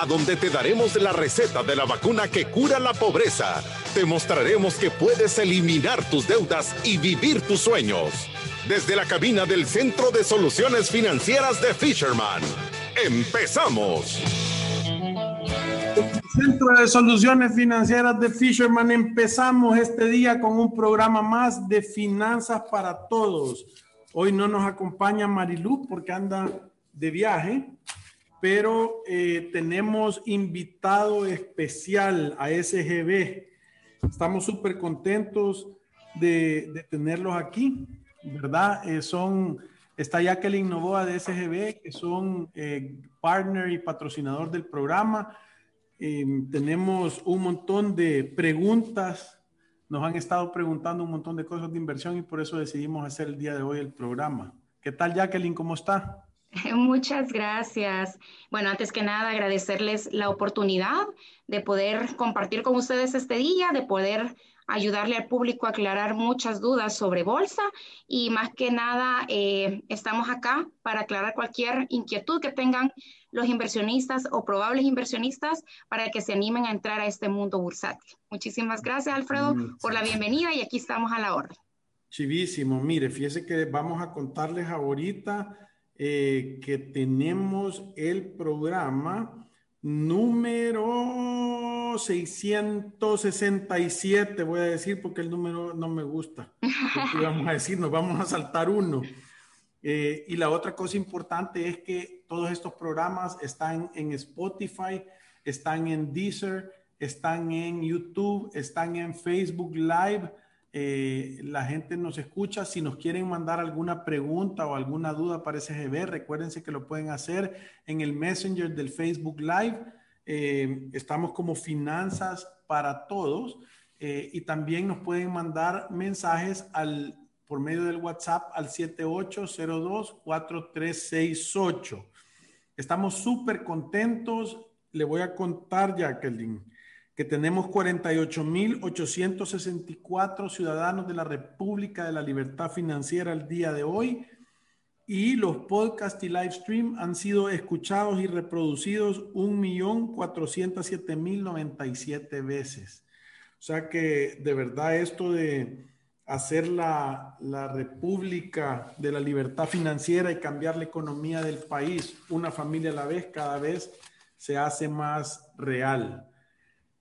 a donde te daremos la receta de la vacuna que cura la pobreza. Te mostraremos que puedes eliminar tus deudas y vivir tus sueños. Desde la cabina del Centro de Soluciones Financieras de Fisherman. ¡Empezamos! Centro de Soluciones Financieras de Fisherman. Empezamos este día con un programa más de finanzas para todos. Hoy no nos acompaña Marilú porque anda de viaje, pero eh, tenemos invitado especial a SGB. Estamos súper contentos de, tenerlos aquí, ¿verdad? Eh, son, está Jacqueline Novoa de SGB, que son eh, partner y patrocinador del programa Em, tenemos un montón de preguntas. Nos han estado preguntando un montón de cosas de inversión y por eso decidimos hacer el día de hoy el programa. ¿Qué tal, Jacqueline? ¿Cómo está? Muchas gracias. Bueno, antes que nada, agradecerles la oportunidad de poder compartir con ustedes este día, de poder ayudarle al público a aclarar muchas dudas sobre bolsa y más que nada eh, estamos acá para aclarar cualquier inquietud que tengan los inversionistas o probables inversionistas para que se animen a entrar a este mundo bursátil. Muchísimas gracias, Alfredo, por la bienvenida y aquí estamos a la orden. Chivísimo. Mire, fíjese que vamos a contarles ahorita eh, que tenemos el programa número 667, voy a decir porque el número no me gusta. vamos a decir, nos vamos a saltar uno. Eh, y la otra cosa importante es que todos estos programas están en Spotify, están en Deezer, están en YouTube, están en Facebook Live. Eh, la gente nos escucha. Si nos quieren mandar alguna pregunta o alguna duda para SGB, recuérdense que lo pueden hacer en el Messenger del Facebook Live. Eh, estamos como Finanzas para Todos. y también nos pueden mandar mensajes al por medio del WhatsApp al 7802-4368. Estamos súper contentos. Le voy a contar, Jacqueline, que tenemos 48.864 ciudadanos de la República de la Libertad Financiera al día de hoy y los podcasts y live stream han sido escuchados y reproducidos 1.407.097 veces. O sea que de verdad esto de hacer la, la, República de la Libertad Financiera y cambiar la economía del país una familia a la vez cada vez se hace más real.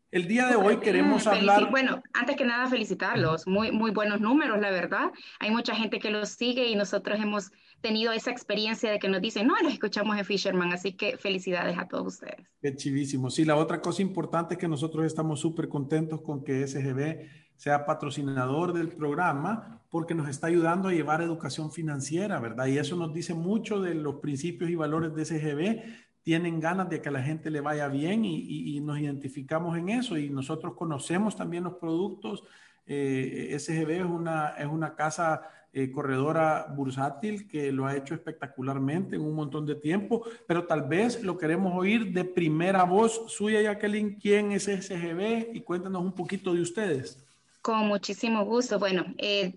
El día de hoy queremos hablar. Bueno, antes que nada felicitarlos, muy muy buenos números, la verdad. Hay mucha gente que los sigue y nosotros hemos tenido esa experiencia de que nos dicen, no, los escuchamos en Fisherman, así que felicidades a todos ustedes. Qué chivísimo. Sí, la otra cosa importante es que nosotros estamos súper contentos con que SGB sea patrocinador del programa porque nos está ayudando a llevar educación financiera, ¿verdad? Y eso nos dice mucho de los principios y valores de SGB. Tienen ganas de que a la gente le vaya bien y, nos identificamos en eso y nosotros conocemos también los productos. Eh, SGB es una, es una casa eh, corredora bursátil que lo ha hecho espectacularmente en un montón de tiempo, pero tal vez lo queremos oír de primera voz suya, Jacqueline. ¿Quién es SGB? Y cuéntanos un poquito de ustedes. Con muchísimo gusto. Bueno, eh,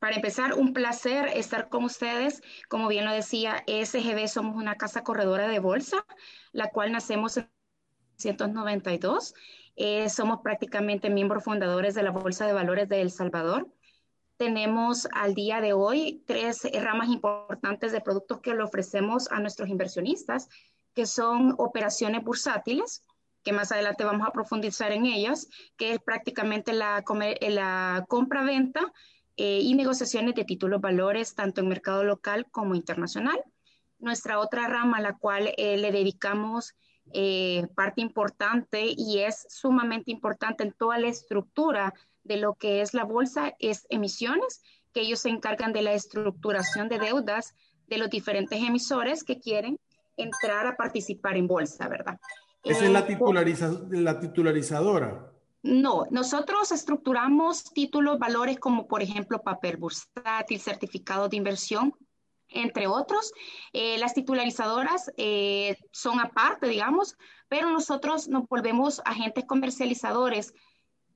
para empezar, un placer estar con ustedes. Como bien lo decía, SGB somos una casa corredora de bolsa, la cual nacemos en 1992. Eh, somos prácticamente miembros fundadores de la Bolsa de Valores de El Salvador. Tenemos al día de hoy tres ramas importantes de productos que le ofrecemos a nuestros inversionistas, que son operaciones bursátiles, que más adelante vamos a profundizar en ellas, que es prácticamente la, compra-venta eh, y negociaciones de títulos valores, tanto en mercado local como internacional. Nuestra otra rama, a la cual eh, le dedicamos eh, parte importante y es sumamente importante en toda la estructura de lo que es la bolsa, es emisiones, que ellos se encargan de la estructuración de deudas de los diferentes emisores que quieren entrar a participar en bolsa, ¿verdad? Esa es la, titulariza la titularizadora. No, nosotros estructuramos títulos, valores como por ejemplo papel bursátil, certificado de inversión, entre otros. Eh, las titularizadoras eh, son aparte, digamos, pero nosotros nos volvemos agentes comercializadores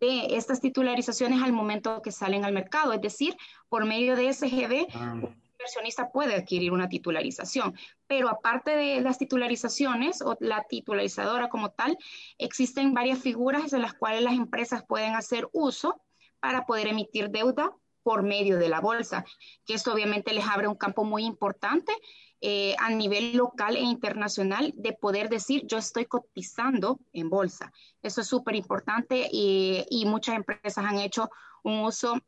de estas titularizaciones al momento que salen al mercado, es decir, por medio de SGB. Ah inversionista puede adquirir una titularización, pero aparte de las titularizaciones o la titularizadora como tal, existen varias figuras en las cuales las empresas pueden hacer uso para poder emitir deuda por medio de la bolsa, que esto obviamente les abre un campo muy importante eh, a nivel local e internacional de poder decir yo estoy cotizando en bolsa. Eso es súper importante y, y muchas empresas han hecho un uso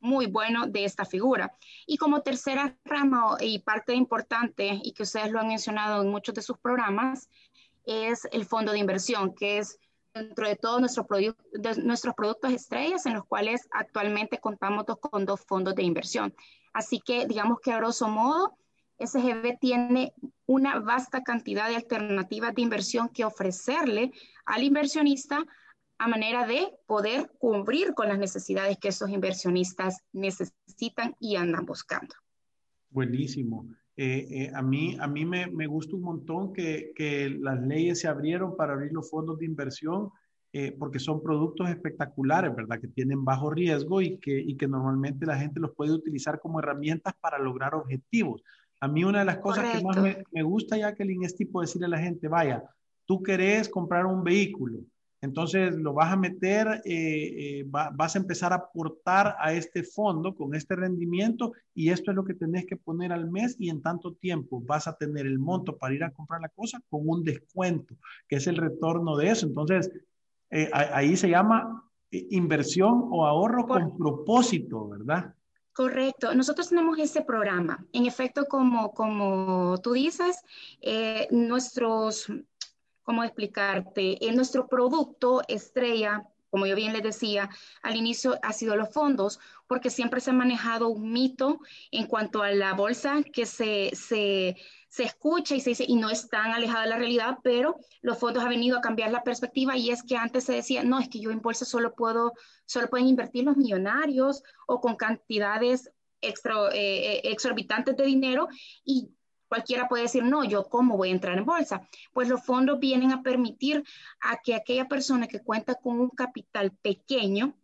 muy bueno de esta figura. Y como tercera rama y parte importante, y que ustedes lo han mencionado en muchos de sus programas, es el fondo de inversión, que es dentro de todos nuestro de nuestros productos estrellas en los cuales actualmente contamos con dos fondos de inversión. Así que digamos que a grosso modo, SGB tiene una vasta cantidad de alternativas de inversión que ofrecerle al inversionista a manera de poder cubrir con las necesidades que esos inversionistas necesitan y andan buscando. Buenísimo. Eh, eh, a mí, a mí me, me gusta un montón que, que, las leyes se abrieron para abrir los fondos de inversión eh, porque son productos espectaculares, ¿verdad? Que tienen bajo riesgo y que, y que normalmente la gente los puede utilizar como herramientas para lograr objetivos. A mí una de las cosas que más me, me gusta, Jacqueline, es tipo decirle a la gente, vaya, tú querés comprar un vehículo, entonces lo vas a meter, eh, eh, vas a empezar a aportar a este fondo con este rendimiento y esto es lo que tenés que poner al mes y en tanto tiempo vas a tener el monto para ir a comprar la cosa con un descuento, que es el retorno de eso. Entonces, eh, ahí se llama inversión o ahorro con propósito, ¿verdad? Correcto. Nosotros tenemos ese programa. En efecto, como, como tú dices, nuestros ¿cómo explicarte? En nuestro producto estrella, como yo bien les decía, al inicio ha sido los fondos, porque siempre se ha manejado un mito en cuanto a la bolsa que se, se, se escucha y se dice, y no es tan alejada de la realidad, pero los fondos han venido a cambiar la perspectiva y es que antes se decía, no, es que yo en bolsa solo puedo, solo pueden invertir los millonarios o con cantidades eh, eh, exorbitantes de dinero y Cualquiera puede decir, no, yo cómo voy a entrar en bolsa. Pues los fondos vienen a permitir a que aquella persona que cuenta con un capital pequeño,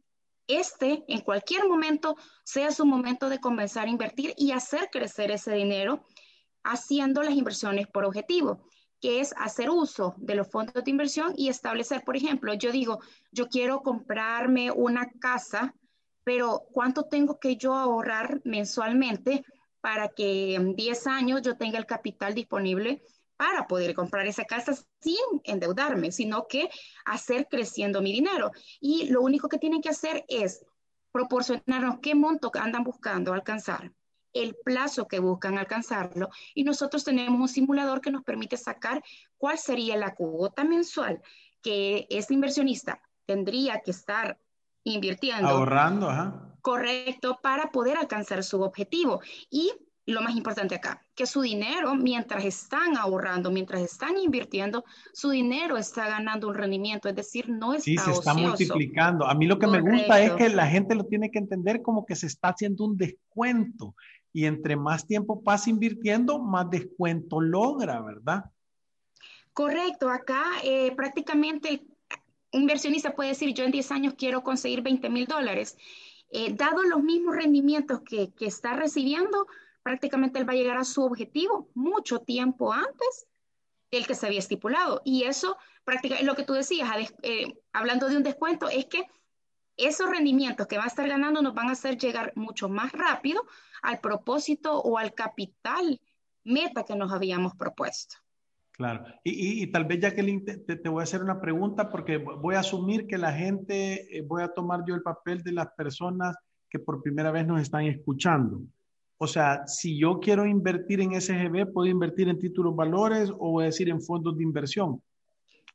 este en cualquier momento sea su momento de comenzar a invertir y hacer crecer ese dinero haciendo las inversiones por objetivo, que es hacer uso de los fondos de inversión y establecer, por ejemplo, yo digo, yo quiero comprarme una casa, pero ¿cuánto tengo que yo ahorrar mensualmente para que en 10 años yo tenga el capital disponible para poder comprar esa casa sin endeudarme, sino que hacer creciendo mi dinero. Y lo único que tienen que hacer es proporcionarnos qué monto andan buscando alcanzar, el plazo que buscan alcanzarlo, y nosotros tenemos un simulador que nos permite sacar cuál sería la cuota mensual que este inversionista tendría que estar invirtiendo. Ahorrando, ajá. Correcto, para poder alcanzar su objetivo. Y lo más importante acá, que su dinero, mientras están ahorrando, mientras están invirtiendo, su dinero está ganando un rendimiento, es decir, no está Sí, se está multiplicando. A mí lo que me gusta es que la gente lo tiene que entender como que se está haciendo un descuento y entre más tiempo pasa invirtiendo, más descuento logra, ¿verdad? Correcto, acá eh, prácticamente un inversionista puede decir, yo en 10 años quiero conseguir 20 mil dólares. Eh, dado los mismos rendimientos que, está recibiendo, prácticamente él va a llegar a su objetivo mucho tiempo antes del que se había estipulado. Y eso, prácticamente, lo que tú decías, eh, hablando de un descuento, es que esos rendimientos que va a estar ganando nos van a hacer llegar mucho más rápido al propósito o al capital meta que nos habíamos propuesto. Claro. Y, tal vez, Jacqueline, te, te, voy a hacer una pregunta porque voy a asumir que la gente, eh, voy a tomar yo el papel de las personas que por primera vez nos están escuchando. O sea, si yo quiero invertir en SGB, ¿puedo invertir en títulos valores o voy a decir en fondos de inversión?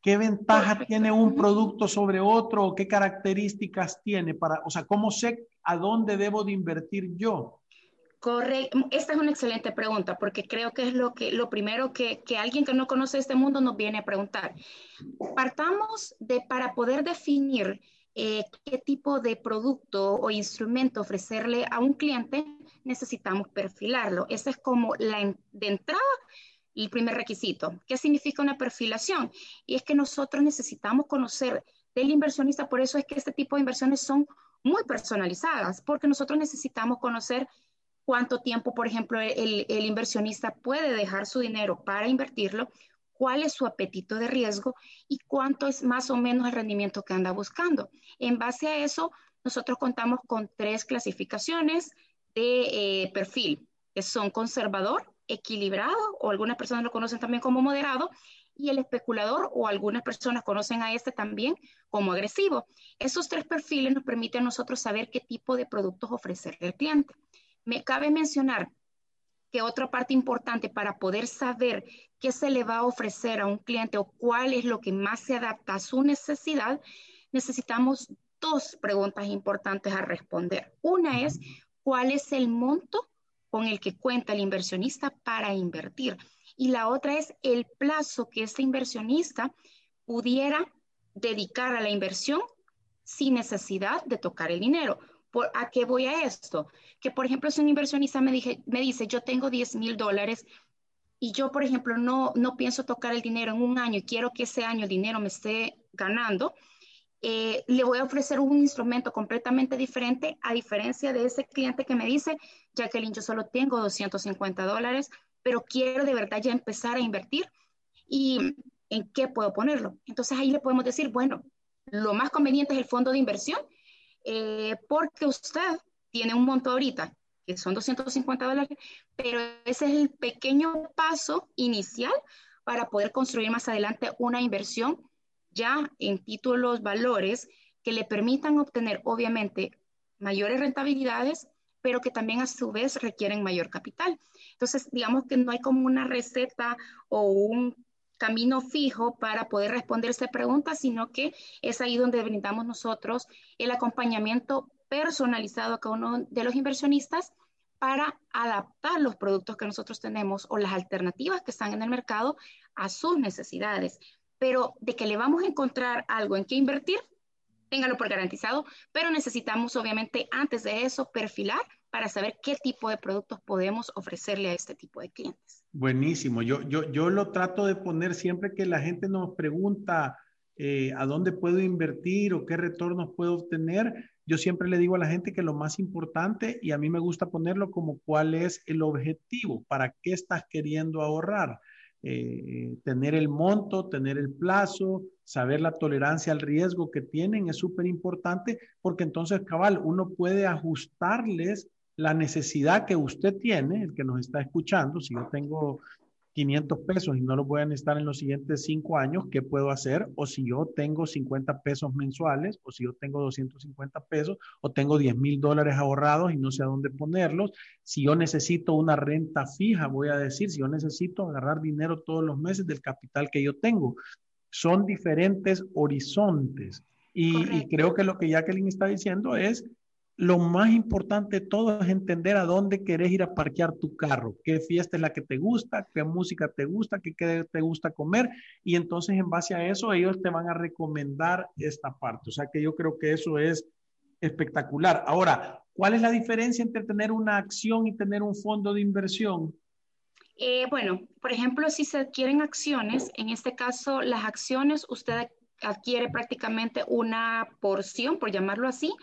¿Qué ventaja tiene un producto sobre otro o qué características tiene para, o sea, cómo sé a dónde debo de invertir yo? Esta es una excelente pregunta porque creo que es lo, que, lo primero que, que, alguien que no conoce este mundo nos viene a preguntar. Partamos de para poder definir eh, qué tipo de producto o instrumento ofrecerle a un cliente, necesitamos perfilarlo. Ese es como la de entrada el primer requisito. ¿Qué significa una perfilación? Y es que nosotros necesitamos conocer del inversionista, por eso es que este tipo de inversiones son muy personalizadas, porque nosotros necesitamos conocer cuánto tiempo, por ejemplo, el, inversionista puede dejar su dinero para invertirlo, cuál es su apetito de riesgo y cuánto es más o menos el rendimiento que anda buscando. En base a eso, nosotros contamos con tres clasificaciones de eh, perfil, que son conservador, equilibrado, o algunas personas lo conocen también como moderado, y el especulador, o algunas personas conocen a este también como agresivo. Esos tres perfiles nos permiten a nosotros saber qué tipo de productos ofrecerle al cliente. Me cabe mencionar que otra parte importante para poder saber qué se le va a ofrecer a un cliente o cuál es lo que más se adapta a su necesidad, necesitamos dos preguntas importantes a responder. Una es, ¿cuál es el monto con el que cuenta el inversionista para invertir? Y la otra es el plazo que este inversionista pudiera dedicar a la inversión sin necesidad de tocar el dinero. ¿Por, ¿A qué voy a esto? Que, por ejemplo, si un inversionista me, dije, me dice, yo tengo 10 mil dólares y yo, por ejemplo, no, no pienso tocar el dinero en un año y quiero que ese año el dinero me esté ganando, eh, le voy a ofrecer un instrumento completamente diferente a diferencia de ese cliente que me dice, Jacqueline, yo solo tengo 250 dólares, pero quiero de verdad ya empezar a invertir y en qué puedo ponerlo. Entonces ahí le podemos decir, bueno, lo más conveniente es el fondo de inversión eh, porque usted tiene un monto ahorita que son 250 dólares, pero ese es el pequeño paso inicial para poder construir más adelante una inversión ya en títulos, valores que le permitan obtener, obviamente, mayores rentabilidades, pero que también a su vez requieren mayor capital. Entonces, digamos que no hay como una receta o un camino fijo para poder responder esta pregunta, sino que es ahí donde brindamos nosotros el acompañamiento personalizado a cada uno de los inversionistas para adaptar los productos que nosotros tenemos o las alternativas que están en el mercado a sus necesidades. Pero de que le vamos a encontrar algo en que invertir, téngalo por garantizado, pero necesitamos obviamente antes de eso perfilar para saber qué tipo de productos podemos ofrecerle a este tipo de clientes. Buenísimo. Yo, yo, yo lo trato de poner siempre que la gente nos pregunta eh, a dónde puedo invertir o qué retornos puedo obtener. Yo siempre le digo a la gente que lo más importante, y a mí me gusta ponerlo como cuál es el objetivo, para qué estás queriendo ahorrar. Eh, tener el monto, tener el plazo, saber la tolerancia al riesgo que tienen es súper importante porque entonces, cabal, uno puede ajustarles la necesidad que usted tiene, el que nos está escuchando, si yo tengo 500 pesos y no lo voy a necesitar en los siguientes cinco años, ¿qué puedo hacer? O si yo tengo 50 pesos mensuales, o si yo tengo 250 pesos, o tengo 10 mil dólares ahorrados y no sé a dónde ponerlos. Si yo necesito una renta fija, voy a decir, si yo necesito agarrar dinero todos los meses del capital que yo tengo. Son diferentes horizontes. Y, y creo que lo que Jacqueline está diciendo es lo más importante de todo es entender a dónde querés ir a parquear tu carro, qué fiesta es la que te gusta, qué música te gusta, qué, te gusta comer y entonces en base a eso ellos te van a recomendar esta parte. O sea que yo creo que eso es espectacular. Ahora, ¿cuál es la diferencia entre tener una acción y tener un fondo de inversión? Eh, bueno, por ejemplo, si se adquieren acciones, en este caso las acciones, usted adquiere prácticamente una porción, por llamarlo así,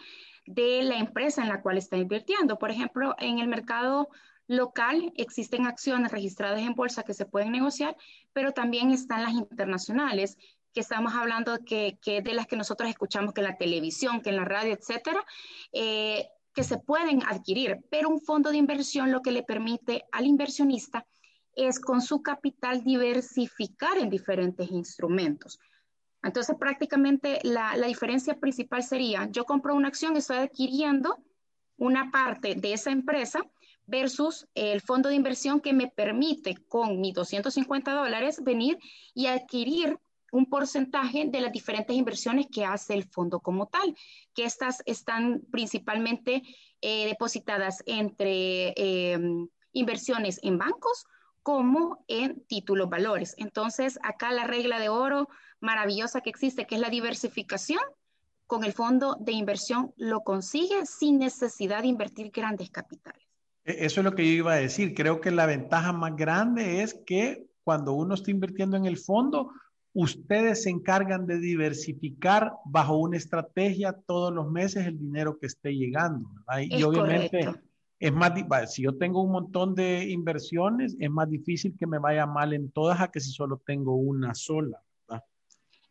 de la empresa en la cual está invirtiendo. Por ejemplo, en el mercado local existen acciones registradas en bolsa que se pueden negociar, pero también están las internacionales, que estamos hablando que, de las que nosotros escuchamos que en la televisión, que en la radio, etcétera, eh, que se pueden adquirir. Pero un fondo de inversión lo que le permite al inversionista es con su capital diversificar en diferentes instrumentos. Entonces, prácticamente la, diferencia principal sería, yo compro una acción, estoy adquiriendo una parte de esa empresa versus el fondo de inversión que me permite con mis 250 dólares venir y adquirir un porcentaje de las diferentes inversiones que hace el fondo como tal, que estas están principalmente eh, depositadas entre em, inversiones en bancos como en títulos valores. Entonces, acá la regla de oro maravillosa que existe, que es la diversificación, con el fondo de inversión lo consigue sin necesidad de invertir grandes capitales. E, eso es lo que yo iba a decir. Creo que la ventaja más grande es que cuando uno está invirtiendo en el fondo, ustedes se encargan de diversificar bajo una estrategia todos los meses el dinero que esté llegando. y obviamente es más, si yo tengo un montón de inversiones, es más difícil que me vaya mal en todas a que si solo tengo una sola.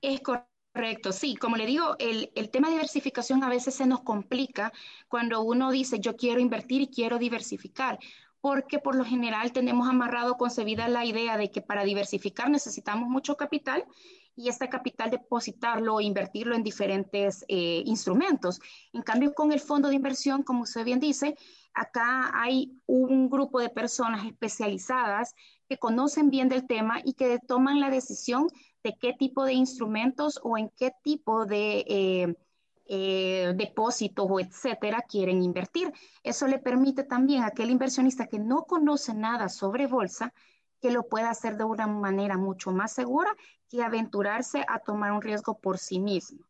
Es correcto sí, como le digo, el, tema de diversificación a veces se nos complica cuando uno dice yo quiero invertir y quiero diversificar, porque por lo general tenemos amarrado, concebida la idea de que para diversificar necesitamos mucho capital y este capital depositarlo o invertirlo en diferentes eh, instrumentos. En cambio, con el fondo de inversión, como usted bien dice, acá hay un grupo de personas especializadas que conocen bien del tema y que toman la decisión de qué tipo de instrumentos o en qué tipo de eh, eh, depósitos o etcétera quieren invertir. Eso le permite también a aquel inversionista que no conoce nada sobre bolsa que lo pueda hacer de una manera mucho más segura que aventurarse a tomar un riesgo por sí mismo.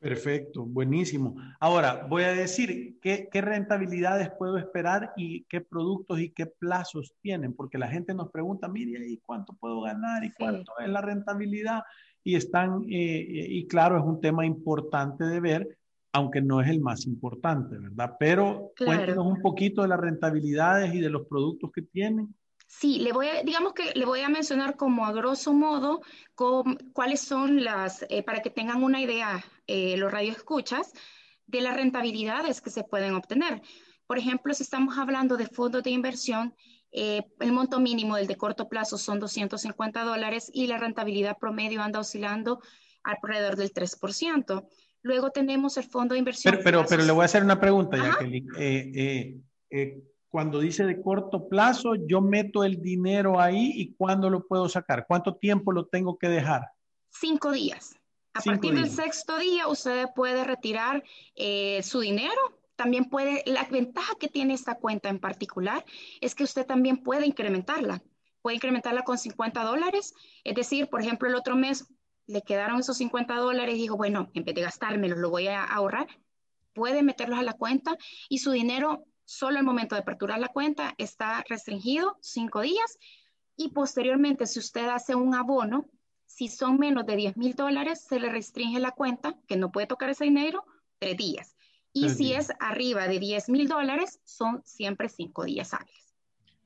Perfecto, buenísimo. Ahora, voy a decir qué, rentabilidades puedo esperar y qué productos y qué plazos tienen, porque la gente nos pregunta, mire, ¿y cuánto puedo ganar? ¿Y cuánto es la rentabilidad? Y están, eh, y claro, es un tema importante de ver, aunque no es el más importante, ¿verdad? Pero cuéntenos un poquito de las rentabilidades y de los productos que tienen. Sí, le voy a, digamos que le voy a mencionar como a grosso modo cuáles son las, eh, para que tengan una idea eh, los radioescuchas, de las rentabilidades que se pueden obtener. Por ejemplo, si estamos hablando de fondos de inversión, eh, el monto mínimo del de corto plazo son 250 dólares y la rentabilidad promedio anda oscilando alrededor del 3%. Luego tenemos el fondo de inversión. Pero, pero, le voy a hacer una pregunta, Jacqueline. Eh, eh, cuando dice de corto plazo, yo meto el dinero ahí y ¿cuándo lo puedo sacar? ¿Cuánto tiempo lo tengo que dejar? Cinco días. A partir del sexto día, usted puede retirar eh, su dinero. También puede, la ventaja que tiene esta cuenta en particular es que usted también puede incrementarla. Puede incrementarla con 50 dólares. Es decir, por ejemplo, el otro mes le quedaron esos 50 dólares y dijo, bueno, en vez de gastármelos, lo voy a ahorrar. Puede meterlos a la cuenta y su dinero Solo el momento de aperturar la cuenta está restringido cinco días y posteriormente si usted hace un abono, si son menos de 10 mil dólares, se le restringe la cuenta, que no puede tocar ese dinero, tres días. Y si es arriba de 10 mil dólares, son siempre cinco días hábiles.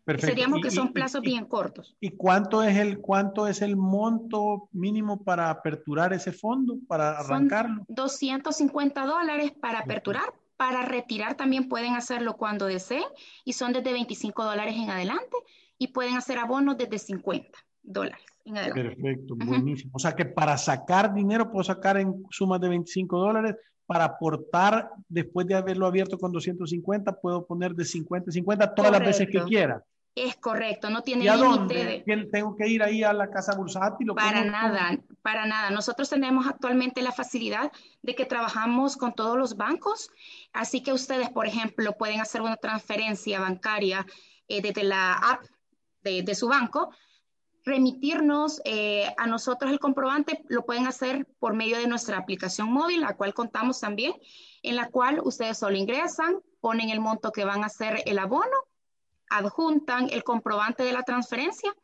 Perfecto. Seríamos que son plazos bien cortos. ¿Y cuánto es el cuánto es el monto mínimo para aperturar ese fondo, para arrancarlo? Son 250 dólares para aperturar, para retirar también pueden hacerlo cuando deseen y son desde 25 dólares en adelante y pueden hacer abonos desde 50 dólares en adelante. Perfecto, buenísimo. O sea que para sacar dinero puedo sacar en sumas de 25 dólares. Para aportar, después de haberlo abierto con 250, puedo poner de 50 50 todas las veces que quiera. Es correcto, no tiene límite. De... ¿Tengo que ir ahí a la casa bursátil? Para nada, para nada. Nosotros tenemos actualmente la facilidad de que trabajamos con todos los bancos, así que ustedes, por ejemplo, pueden hacer una transferencia bancaria eh, desde la app de, su banco, remitirnos eh, a nosotros el comprobante, lo pueden hacer por medio de nuestra aplicación móvil, la cual contamos también, en la cual ustedes solo ingresan, ponen el monto que van a hacer el abono adjuntan el comprobante de la transferencia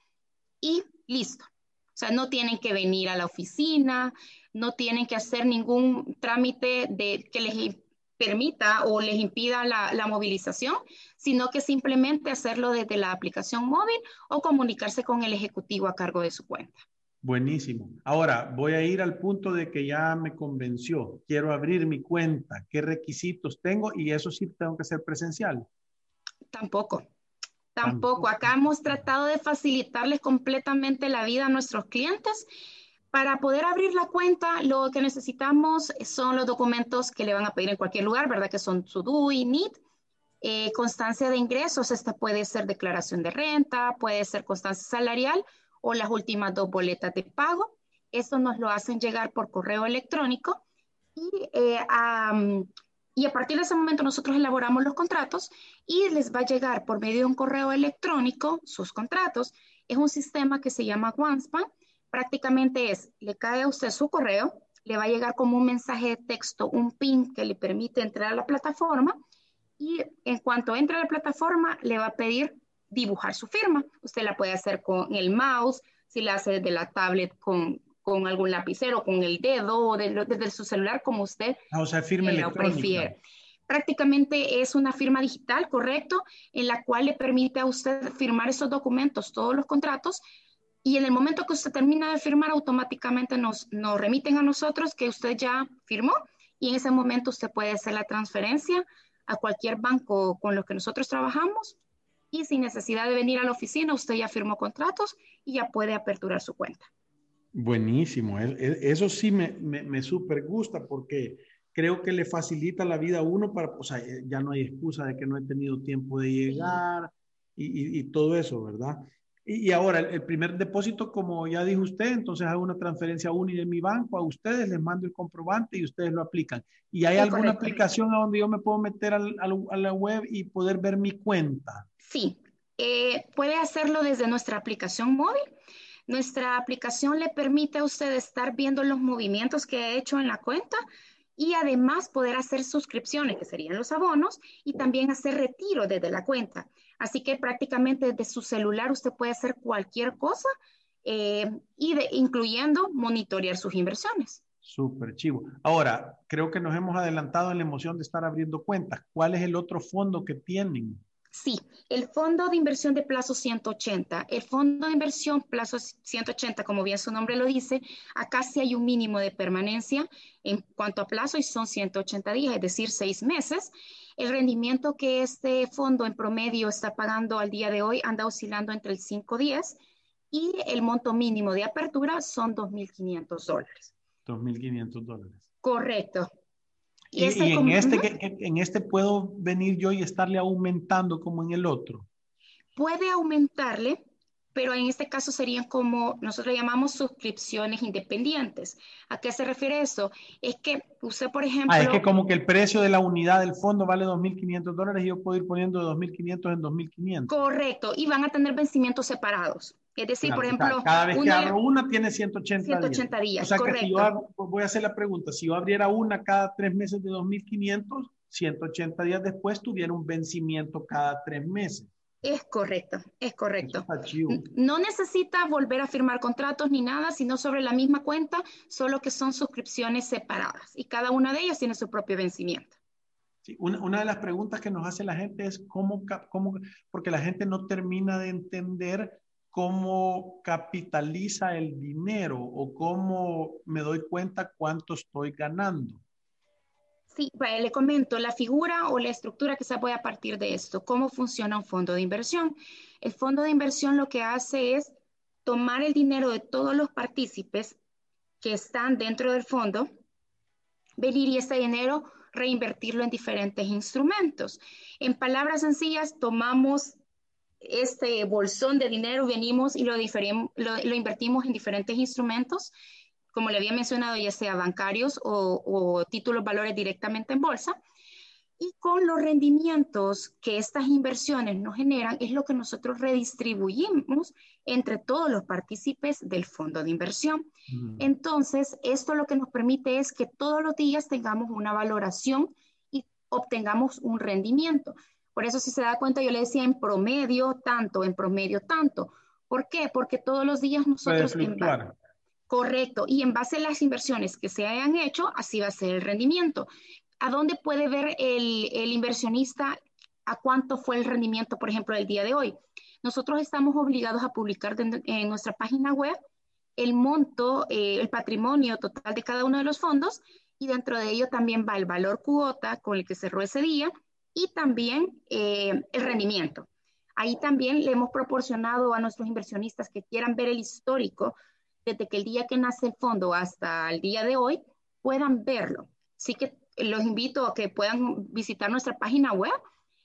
y listo. O sea, no tienen que venir a la oficina, no tienen que hacer ningún trámite de, que les permita o les impida la, la, movilización, sino que simplemente hacerlo desde la aplicación móvil o comunicarse con el ejecutivo a cargo de su cuenta. Buenísimo. Ahora voy a ir al punto de que ya me convenció. Quiero abrir mi cuenta. ¿Qué requisitos tengo? Y eso sí tengo que ser presencial. Tampoco. Tampoco. Acá hemos tratado de facilitarles completamente la vida a nuestros clientes. Para poder abrir la cuenta, lo que necesitamos son los documentos que le van a pedir en cualquier lugar, ¿verdad? Que son su DUI, NIT, eh, constancia de ingresos, esta puede ser declaración de renta, puede ser constancia salarial o las últimas dos boletas de pago. Esto nos lo hacen llegar por correo electrónico y eh, y a partir de ese momento nosotros elaboramos los contratos y les va a llegar por medio de un correo electrónico sus contratos. Es un sistema que se llama OneSpan. Prácticamente es, le cae a usted su correo, le va a llegar como un mensaje de texto, un PIN que le permite entrar a la plataforma y en cuanto entre a la plataforma le va a pedir dibujar su firma. Usted la puede hacer con el mouse, si la hace desde la tablet con, con algún lapicero, con el dedo o desde su celular, como usted ah, o sea, firma eh, lo prefiere. Prácticamente es una firma digital, correcto, en la cual le permite a usted firmar esos documentos, todos los contratos, y en el momento que usted termina de firmar, automáticamente nos, nos remiten a nosotros que usted ya firmó y en ese momento usted puede hacer la transferencia a cualquier banco con los que nosotros trabajamos y sin necesidad de venir a la oficina, usted ya firmó contratos y ya puede aperturar su cuenta. Buenísimo, eso sí me, me, me súper gusta porque creo que le facilita la vida a uno para, o sea, ya no hay excusa de que no he tenido tiempo de llegar y, y, todo eso, ¿verdad? Y, ahora, el, primer depósito, como ya dijo usted, entonces hago una transferencia única de mi banco a ustedes, les mando el comprobante y ustedes lo aplican. ¿Y hay alguna aplicación a donde yo me puedo meter al, a la web y poder ver mi cuenta? Sí, eh, puede hacerlo desde nuestra aplicación móvil. Nuestra aplicación le permite a usted estar viendo los movimientos que ha hecho en la cuenta y además poder hacer suscripciones, que serían los abonos, y también hacer retiro desde la cuenta. Así que prácticamente desde su celular usted puede hacer cualquier cosa, eh, y incluyendo monitorear sus inversiones. Súper chivo. Ahora, creo que nos hemos adelantado en la emoción de estar abriendo cuentas. ¿Cuál es el otro fondo que tienen? Sí, el fondo de inversión de plazo 180. El fondo de inversión plazo 180, como bien su nombre lo dice, acá sí hay un mínimo de permanencia en cuanto a plazo y son 180 días, es decir, seis meses. El rendimiento que este fondo en promedio está pagando al día de hoy anda oscilando entre el 5 10 y el monto mínimo de apertura son 2.500 dólares. 2.500 dólares. Correcto. Y, en, este, en este puedo venir yo y estarle aumentando como en el otro. Puede aumentarle, pero en este caso serían como nosotros llamamos suscripciones independientes. ¿A qué se refiere eso? Es que usted, por ejemplo... Ah, es que como que el precio de la unidad del fondo vale 2.500 dólares y yo puedo ir poniendo de 2.500 en 2.500. Correcto, y van a tener vencimientos separados. Es decir, por ejemplo... Cada vez que abro una tiene 180, 180 días. O sea que si yo voy a hacer la pregunta, si yo abriera una cada tres meses de 2.500, 180 días después tuviera un vencimiento cada tres meses. Es correcto, es correcto. No necesita volver a firmar contratos ni nada, sino sobre la misma cuenta, solo que son suscripciones separadas y cada una de ellas tiene su propio vencimiento. Sí, una, una, de las preguntas que nos hace la gente es cómo, cómo, porque la gente no termina de entender cómo capitaliza el dinero o cómo me doy cuenta cuánto estoy ganando. Sí, le comento la figura o la estructura se puede a partir de esto. ¿Cómo funciona un fondo de inversión? El fondo de inversión lo que hace es tomar el dinero de todos los partícipes que están dentro del fondo, venir y ese dinero reinvertirlo en diferentes instrumentos. En palabras sencillas, tomamos este bolsón de dinero, venimos y lo, lo, invertimos en diferentes instrumentos, como le había mencionado, ya sea bancarios o, o títulos valores directamente en bolsa. Y con los rendimientos que estas inversiones nos generan, es lo que nosotros redistribuimos entre todos los partícipes del fondo de inversión. Entonces, esto lo que nos permite es que todos los días tengamos una valoración y obtengamos un rendimiento. Por eso, si se da cuenta, yo le decía en promedio tanto, en promedio tanto. ¿Por qué? Porque todos los días nosotros... correcto. Y en base a las inversiones que se hayan hecho, así va a ser el rendimiento. ¿A dónde puede ver el, el inversionista a cuánto fue el rendimiento, por ejemplo, el día de hoy? Nosotros estamos obligados a publicar en nuestra página web el monto, eh, el patrimonio total de cada uno de los fondos y dentro de ello también va el valor cuota con el que cerró ese día y también eh, el rendimiento. Ahí también le hemos proporcionado a nuestros inversionistas que quieran ver el histórico desde que el día que nace el fondo hasta el día de hoy, puedan verlo. Así que los invito a que puedan visitar nuestra página web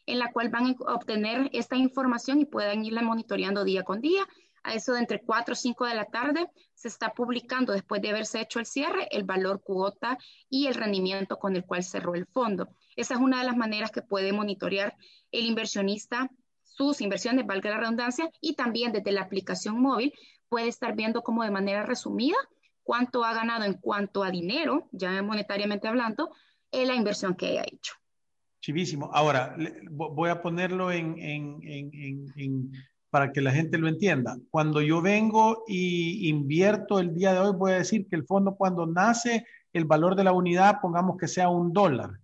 en la cual van a obtener esta información y puedan irla monitoreando día con día. A eso de entre 4 o 5 de la tarde se está publicando, después de haberse hecho el cierre, el valor cuota y el rendimiento con el cual cerró el fondo. Esa es una de las maneras que puede monitorear el inversionista sus inversiones, valga la redundancia, y también desde la aplicación móvil puede estar viendo como de manera resumida cuánto ha ganado en cuanto a dinero, ya monetariamente hablando, en la inversión que haya hecho. Chivísimo. Ahora, voy a ponerlo en, en, en, en, para que la gente lo entienda. Cuando yo vengo y invierto el día de hoy, voy a decir que el fondo cuando nace, el valor de la unidad, pongamos que sea un dólar,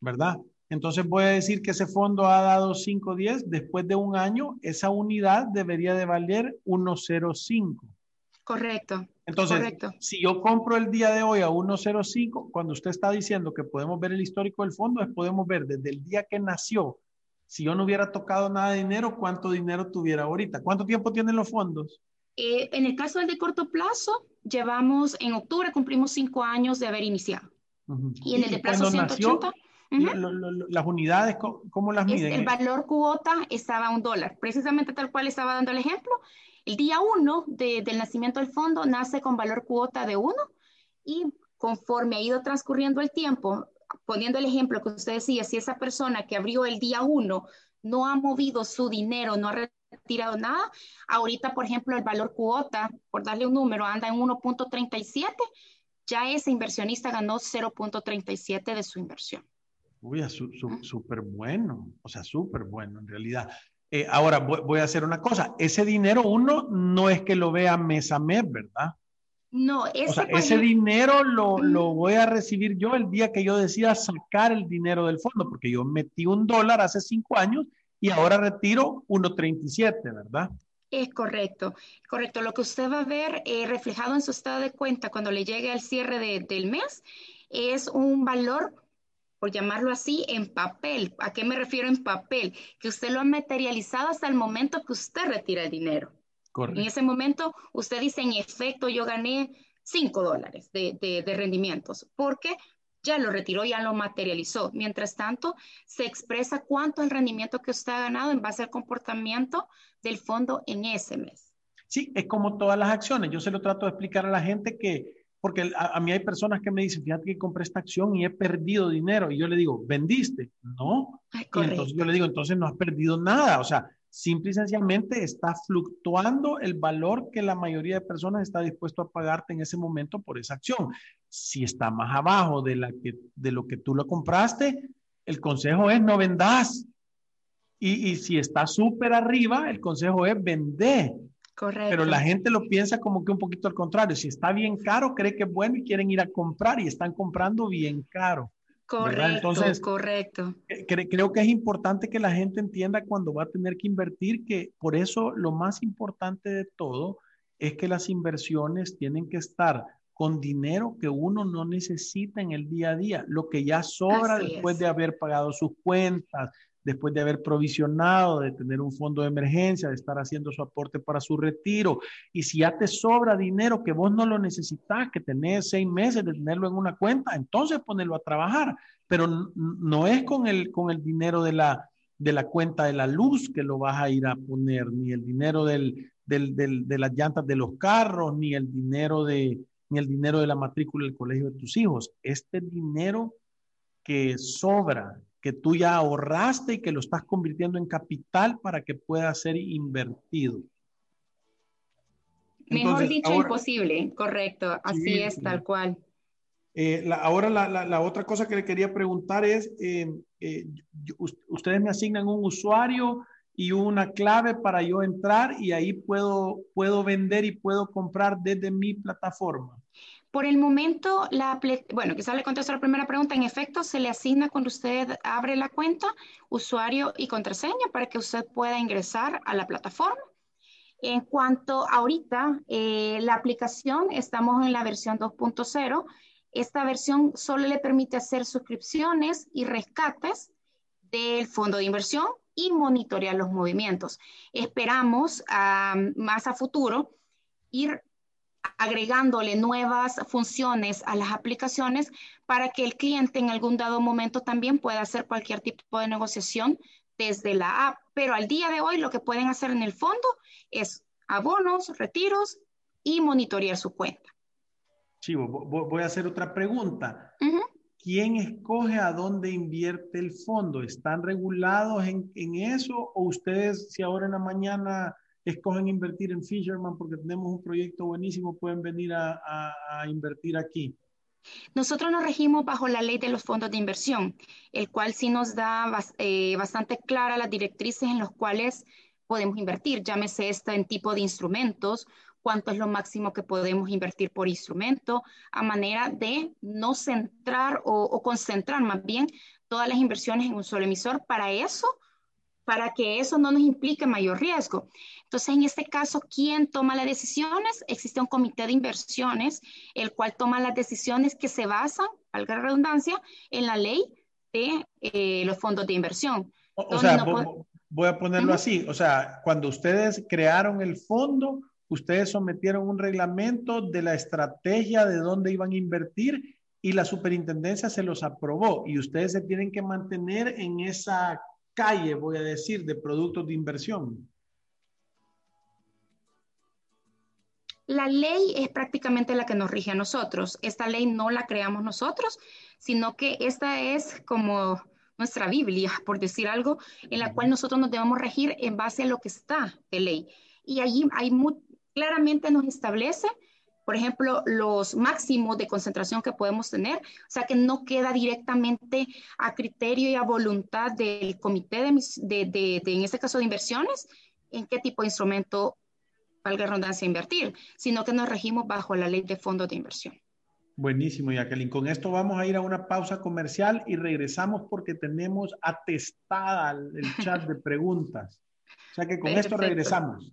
¿verdad? Entonces voy a decir que ese fondo ha dado 5.10, después de un año, esa unidad debería de valer 1.05. Correcto. Entonces, si yo compro el día de hoy a 1.05, cuando usted está diciendo que podemos ver el histórico del fondo, es podemos ver desde el día que nació, si yo no hubiera tocado nada de dinero, cuánto dinero tuviera ahorita. ¿Cuánto tiempo tienen los fondos? Eh, en el caso del de corto plazo, llevamos, en octubre cumplimos cinco años de haber iniciado. Y en el de plazo 180... las unidades, ¿cómo, las miden? el valor cuota estaba a un dólar, precisamente tal cual estaba dando el ejemplo. El día 1 del nacimiento del fondo nace con valor cuota de 1 y conforme ha ido transcurriendo el tiempo, poniendo el ejemplo que usted decía, si esa persona que abrió el día 1 no ha movido su dinero, no ha retirado nada, ahorita, por ejemplo, el valor cuota, por darle un número, anda en 1.37, ya ese inversionista ganó 0.37 de su inversión. Uy, súper bueno, o sea, súper bueno en realidad. Eh, ahora voy, a hacer una cosa. Ese dinero uno no es que lo vea mes a mes, ¿verdad? No, ese, ese dinero lo, lo, voy a recibir yo el día que yo decida sacar el dinero del fondo, porque yo metí un dólar hace cinco años y ahora retiro 1.37, ¿verdad? Es correcto, correcto. Lo que usted va a ver eh, reflejado en su estado de cuenta cuando le llegue al cierre del mes es un valor por llamarlo así, en papel. ¿A qué me refiero en papel? Que usted lo ha materializado hasta el momento que usted retira el dinero. En ese momento, usted dice, en efecto, yo gané 5 dólares de, de, de rendimientos, porque ya lo retiró, ya lo materializó. Mientras tanto, se expresa cuánto es el rendimiento que usted ha ganado en base al comportamiento del fondo en ese mes. Sí, es como todas las acciones. Yo se lo trato de explicar a la gente que porque a, mí hay personas que me dicen, fíjate que compré esta acción y he perdido dinero. Y yo le digo, ¿vendiste? No. entonces yo le digo, entonces no has perdido nada. O sea, simple y sencillamente está fluctuando el valor que la mayoría de personas está dispuesto a pagarte en ese momento por esa acción. Si está más abajo de, la que, de lo que tú lo compraste, el consejo es no vendas. Y, y si está súper arriba, el consejo es vender. Pero la gente lo piensa como que un poquito al contrario. Si está bien caro, cree que es bueno y quieren ir a comprar y están comprando bien caro. Correcto, Entonces, correcto. creo que es importante que la gente entienda cuando va a tener que invertir que por eso lo más importante de todo es que las inversiones tienen que estar con dinero que uno no necesita en el día a día, lo que ya sobra después de haber pagado sus cuentas, después de haber provisionado, de tener un fondo de emergencia, de estar haciendo su aporte para su retiro. Y si ya te sobra dinero que vos no lo necesitas, que tenés seis meses de tenerlo en una cuenta, entonces ponelo a trabajar. Pero no es con el, con el dinero de la, de la cuenta de la luz que lo vas a ir a poner, ni el dinero del, del, de las llantas de los carros, ni el dinero de, ni el dinero de la matrícula del colegio de tus hijos. Este dinero que sobra, que tú ya ahorraste y que lo estás convirtiendo en capital para que pueda ser invertido. Mejor dicho, imposible, correcto, así es, tal cual. Eh, ahora la, otra cosa que le quería preguntar es, eh, eh, ustedes me asignan un usuario y una clave para yo entrar y ahí puedo, puedo vender y puedo comprar desde mi plataforma. Por el momento, la, bueno, quizás le contesto la primera pregunta. En efecto, se le asigna cuando usted abre la cuenta, usuario y contraseña para que usted pueda ingresar a la plataforma. En cuanto ahorita, eh, la aplicación, estamos en la versión 2.0. Esta versión solo le permite hacer suscripciones y rescates del fondo de inversión y monitorear los movimientos. Esperamos más a futuro ir agregándole nuevas funciones a las aplicaciones para que el cliente en algún dado momento también pueda hacer cualquier tipo de negociación desde la app. Pero al día de hoy lo que pueden hacer en el fondo es abonos, retiros y monitorear su cuenta. Sí, voy a hacer otra pregunta. ¿Quién escoge a dónde invierte el fondo? ¿Están regulados en, en, eso o ustedes si ahora en la mañana escogen invertir en Fisherman porque tenemos un proyecto buenísimo, pueden venir a, invertir aquí? Nosotros nos regimos bajo la ley de los fondos de inversión, el cual sí nos da eh, bastante clara las directrices en los cuales podemos invertir, llámese esto en tipo de instrumentos, cuánto es lo máximo que podemos invertir por instrumento, a manera de no centrar o, o concentrar más bien todas las inversiones en un solo emisor. Para eso, para que eso no nos implique mayor riesgo. Entonces, en este caso, ¿quién toma las decisiones? Existe un comité de inversiones, el cual toma las decisiones que se basan, valga la redundancia, en la ley de eh, los fondos de inversión. O, sea, voy a ponerlo así, o sea, cuando ustedes crearon el fondo, ustedes sometieron un reglamento de la estrategia de dónde iban a invertir y la superintendencia se los aprobó y ustedes se tienen que mantener en esa calle, voy a decir, de productos de inversión? La ley es prácticamente la que nos rige a nosotros. Esta ley no la creamos nosotros, sino que esta es como nuestra Biblia, por decir algo, en la cual nosotros nos debemos regir en base a lo que está de ley. Y allí hay muy, claramente nos establece por ejemplo, los máximos de concentración que podemos tener, o sea que no queda directamente a criterio y a voluntad del comité de, de, en este caso de inversiones, en qué tipo de instrumento, valga la redundancia, invertir, sino que nos regimos bajo la ley de fondos de inversión. Buenísimo, Jacqueline. Con esto vamos a ir a una pausa comercial y regresamos porque tenemos atestada el chat de preguntas. O sea que con esto regresamos.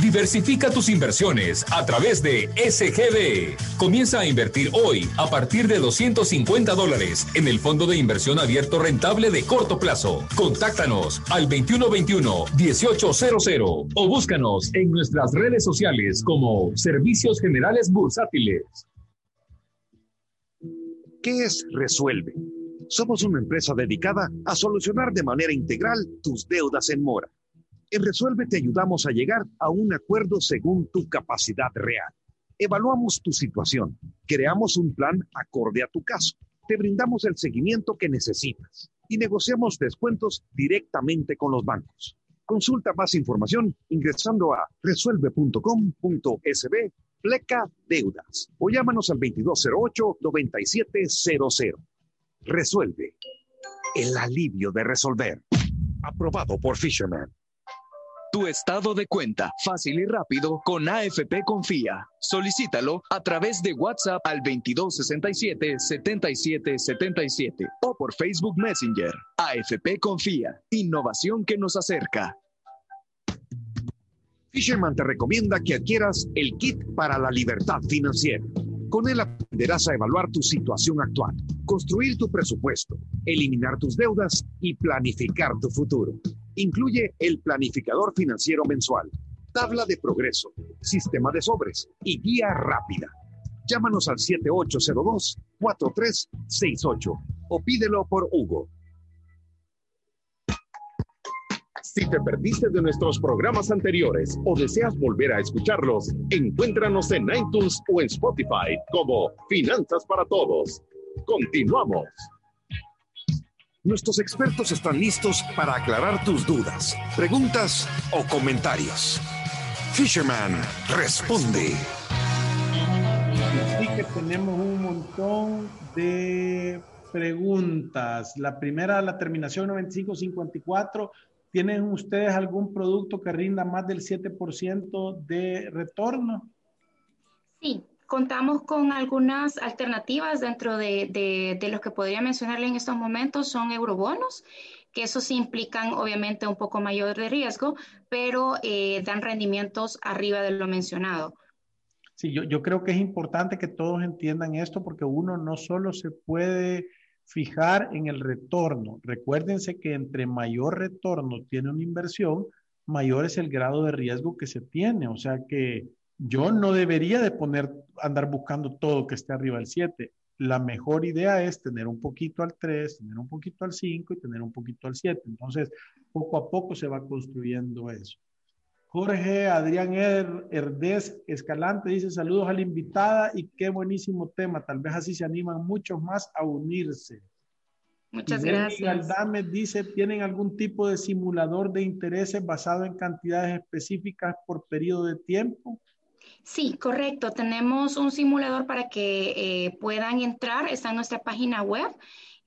Diversifica tus inversiones a través de SGB. Comienza a invertir hoy a partir de 250 dólares en el fondo de inversión abierto rentable de corto plazo. Contáctanos al 2121-1800 o búscanos en nuestras redes sociales como Servicios Generales Bursátiles. ¿Qué es Resuelve? Somos una empresa dedicada a solucionar de manera integral tus deudas en mora en Resuelve te ayudamos a llegar a un acuerdo según tu capacidad real. Evaluamos tu situación, creamos un plan acorde a tu caso, te brindamos el seguimiento que necesitas y negociamos descuentos directamente con los bancos. Consulta más información ingresando a resuelve.com.sb pleca deudas o llámanos al 2208-9700. Resuelve. El alivio de resolver. Aprobado por Fisherman. Tu estado de cuenta, fácil y rápido, con AFP Confía. Solicítalo a través de WhatsApp al 2267-7777 o por Facebook Messenger. AFP Confía, innovación que nos acerca. Fisherman te recomienda que adquieras el kit para la libertad financiera. Con él aprenderás a evaluar tu situación actual, construir tu presupuesto, eliminar tus deudas y planificar tu futuro. Incluye el planificador financiero mensual, tabla de progreso, sistema de sobres y guía rápida. Llámanos al 7802-4368 o pídelo por Hugo. Si te perdiste de nuestros programas anteriores o deseas volver a escucharlos, encuéntranos en iTunes o en Spotify como Finanzas para Todos. Continuamos. Nuestros expertos están listos para aclarar tus dudas, preguntas o comentarios. Fisherman responde. Sí que tenemos un montón de preguntas. La primera, la terminación 9554. ¿Tienen ustedes algún producto que rinda más del 7% de retorno? Sí, Contamos con algunas alternativas dentro de, de, los que podría mencionarle en estos momentos, son eurobonos, que eso sí implican obviamente un poco mayor de riesgo, pero eh, dan rendimientos arriba de lo mencionado. Sí, yo, yo creo que es importante que todos entiendan esto porque uno no solo se puede fijar en el retorno. Recuérdense que entre mayor retorno tiene una inversión, mayor es el grado de riesgo que se tiene. O sea que Yo no debería de poner, andar buscando todo que esté arriba del 7. La mejor idea es tener un poquito al 3, tener un poquito al 5 y tener un poquito al 7. Entonces, poco a poco se va construyendo eso. Jorge Adrián Herdez Escalante dice saludos a la invitada y qué buenísimo tema. Tal vez así se animan muchos más a unirse. Muchas gracias. Aldame dice, ¿tienen algún tipo de simulador de intereses basado en cantidades específicas por periodo de tiempo? Sí, correcto. Tenemos un simulador para que eh, puedan entrar, está en nuestra página web,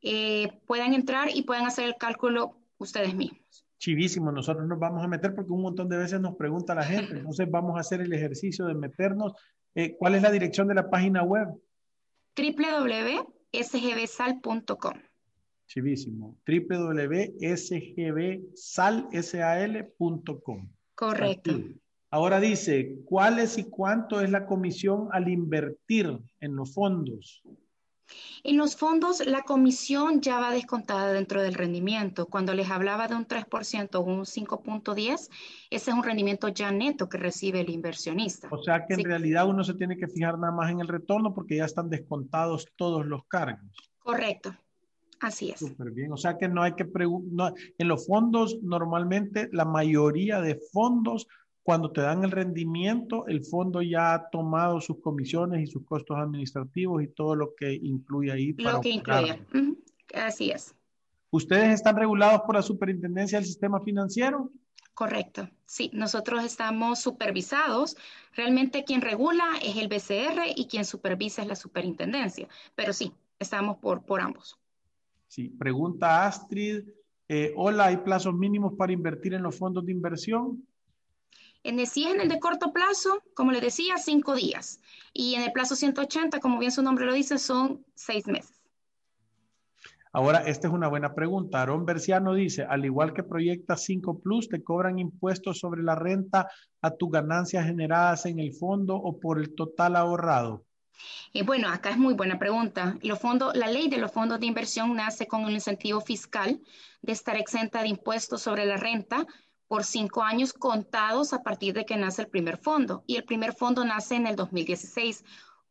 eh, puedan entrar y puedan hacer el cálculo ustedes mismos. Chivísimo, nosotros nos vamos a meter porque un montón de veces nos pregunta la gente, entonces vamos a hacer el ejercicio de meternos. Eh, ¿Cuál es la dirección de la página web? www.sgbsal.com. Chivísimo. www.sgbsal.com. Correcto. Ahora dice, ¿cuál es y cuánto es la comisión al invertir en los fondos? En los fondos, la comisión ya va descontada dentro del rendimiento. Cuando les hablaba de un 3% o un 5.10, ese es un rendimiento ya neto que recibe el inversionista. O sea que en realidad uno se tiene que fijar nada más en el retorno porque ya están descontados todos los cargos. Correcto. Así es. Súper bien. O sea que no hay que preguntar. en los fondos, normalmente la mayoría de fondos, cuando te dan el rendimiento, el fondo ya ha tomado sus comisiones y sus costos administrativos y todo lo que incluye ahí. lo que incluye. Así es. ¿Ustedes están regulados por la Superintendencia del Sistema Financiero? Correcto. Sí, nosotros estamos supervisados. Realmente quien regula es el BCR y quien supervisa es la superintendencia. Pero sí, estamos por, por ambos. Sí, pregunta Astrid. Eh, hola, ¿hay plazos mínimos para invertir en los fondos de inversión? En el, si en el de corto plazo, como le decía, cinco días. Y en el plazo 180, como bien su nombre lo dice, son seis meses. Ahora, esta es una buena pregunta. Aarón Berciano dice, al igual que Proyecta 5 Plus, ¿te cobran impuestos sobre la renta a tus ganancias generadas en el fondo o por el total ahorrado? Eh, bueno, acá es muy buena pregunta. la ley de los fondos de inversión nace con un incentivo fiscal de estar exenta de impuestos sobre la renta por cinco años contados a partir de que nace el primer fondo. Y el primer fondo nace en el 2016.